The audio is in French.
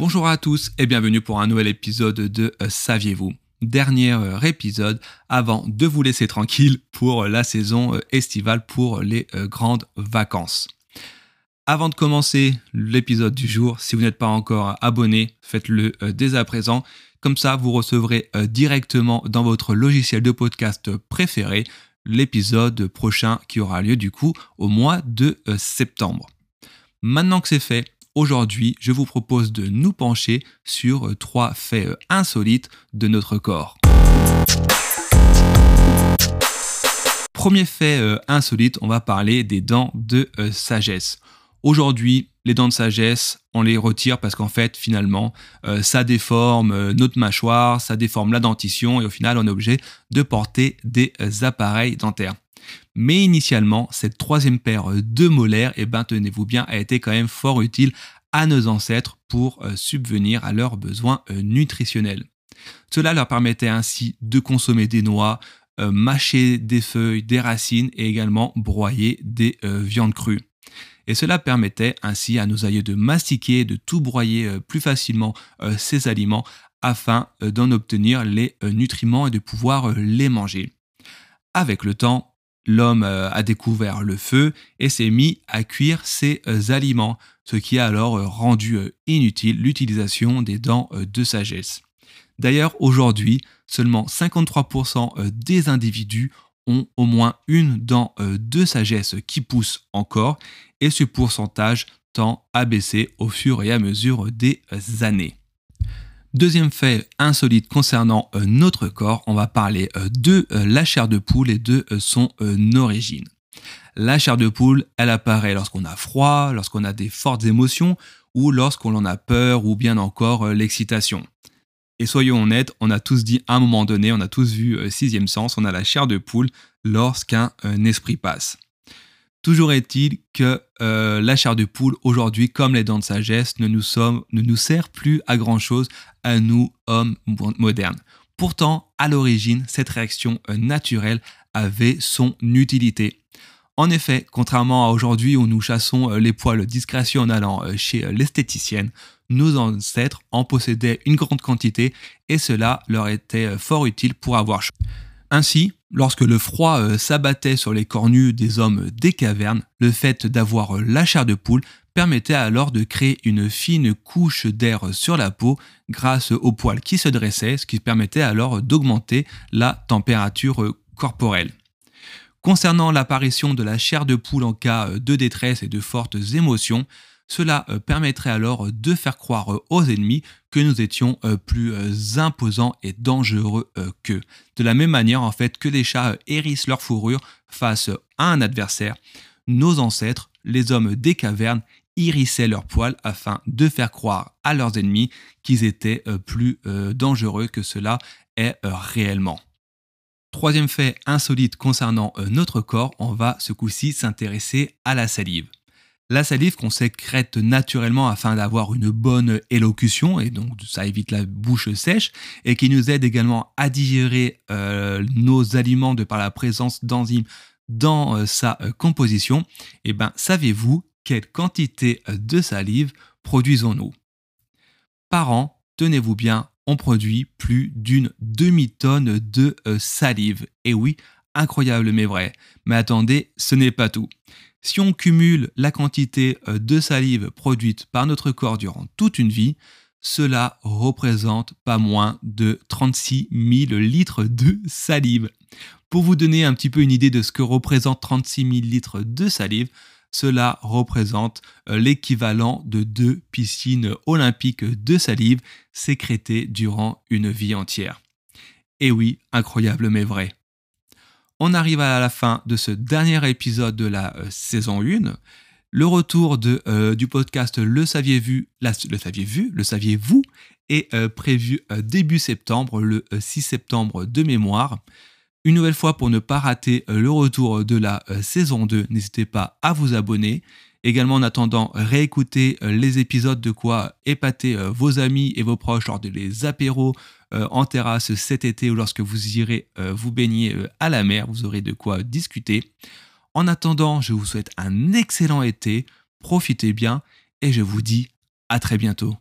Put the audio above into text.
Bonjour à tous et bienvenue pour un nouvel épisode de euh, Saviez-vous? Dernier euh, épisode avant de vous laisser tranquille pour la saison euh, estivale pour les grandes vacances. Avant de commencer l'épisode du jour, si vous n'êtes pas encore abonné, faites-le dès à présent. Comme ça, vous recevrez directement dans votre logiciel de podcast préféré l'épisode prochain qui aura lieu du coup au mois de septembre. Maintenant que c'est fait, Aujourd'hui, je vous propose de nous pencher sur euh, trois faits euh, insolites de notre corps. Premier fait euh, insolite, on va parler des dents de sagesse. Aujourd'hui, les dents de sagesse, on les retire parce qu'en fait, finalement, ça déforme notre mâchoire, ça déforme la dentition et au final, on est obligé de porter des appareils dentaires. Mais initialement, cette troisième paire de molaires, et eh ben, tenez-vous bien, a été quand même fort utile à nos ancêtres pour euh, subvenir à leurs besoins euh, nutritionnels. Cela leur permettait ainsi de consommer des noix, euh, mâcher des feuilles, des racines et également broyer des viandes crues. Et cela permettait ainsi à nos aïeux de mastiquer, de tout broyer plus facilement ces aliments afin d'en obtenir les nutriments et de pouvoir les manger. Avec le temps, l'homme euh, a découvert le feu et s'est mis à cuire ses euh, aliments, ce qui a alors euh, rendu inutile l'utilisation des dents de sagesse. D'ailleurs, aujourd'hui, seulement 53% des individus ont au moins une dent de sagesse qui pousse encore, et ce pourcentage tend à baisser au fur et à mesure des années. Deuxième fait insolite concernant euh, notre corps, on va parler euh, de euh, la chair de poule et de son origine. La chair de poule, elle apparaît lorsqu'on a froid, lorsqu'on a des fortes émotions ou lorsqu'on en a peur ou bien encore l'excitation. Et soyons honnêtes, on a tous dit à un moment donné, on a tous vu sixième sens, on a la chair de poule lorsqu'un esprit passe. Toujours est-il que euh, la chair de poule, aujourd'hui, comme les dents de sagesse, ne nous, ne nous sert plus à grand-chose à nous, hommes modernes. Pourtant, à l'origine, cette réaction euh, naturelle avait son utilité. En effet, contrairement à aujourd'hui où nous chassons euh, les poils discrétion en allant chez l'esthéticienne, nos ancêtres en possédaient une grande quantité et cela leur était fort utile pour avoir chaud. Ainsi, lorsque le froid euh, s'abattait sur les cornues des hommes des cavernes, le fait d'avoir euh, la chair de poule permettait alors de créer une fine couche d'air sur la peau grâce aux poils qui se dressaient, ce qui permettait alors d'augmenter la température euh, corporelle. Concernant l'apparition de la chair de poule en cas de détresse et de fortes émotions, cela euh, permettrait alors euh, de faire croire euh, aux ennemis que nous étions plus imposants et dangereux qu'eux. De la même manière, en fait, que les chats hérissent leur fourrure face à un adversaire, nos ancêtres, les hommes des cavernes, hérissaient leurs poils afin de faire croire à leurs ennemis qu'ils étaient plus dangereux que cela est réellement. Troisième fait insolite concernant notre corps, on va ce coup-ci s'intéresser à la salive. La salive qu'on sécrète naturellement afin d'avoir une bonne élocution et donc ça évite la bouche sèche et qui nous aide également à digérer euh, nos aliments de par la présence d'enzymes dans euh, sa euh, composition. Et eh ben savez-vous quelle quantité de salive produisons-nous? Par an, tenez-vous bien, on produit plus d'une demi-tonne de salive. Et oui, incroyable mais vrai. Mais attendez, ce n'est pas tout. Si on cumule la quantité euh, de salive produite par notre corps durant toute une vie, cela représente pas moins de 36 000 litres de salive. Pour vous donner un petit peu une idée de ce que représente 36 000 litres de salive, cela représente euh, l'équivalent de deux piscines olympiques de salive sécrétées durant une vie entière. Et oui, incroyable mais vrai on arrive à la fin de ce dernier épisode de la euh, saison 1. Le retour de, du podcast Le saviez-vous Le saviez-vous Le saviez-vous est prévu début septembre, le 6 septembre de mémoire. Une nouvelle fois, pour ne pas rater le retour de la saison 2, n'hésitez pas à vous abonner. Également, en attendant, réécouter les épisodes de quoi épater vos amis et vos proches lors des apéros en terrasse cet été ou lorsque vous irez vous baigner à la mer. Vous aurez de quoi discuter. En attendant, je vous souhaite un excellent été, profitez bien et je vous dis à très bientôt.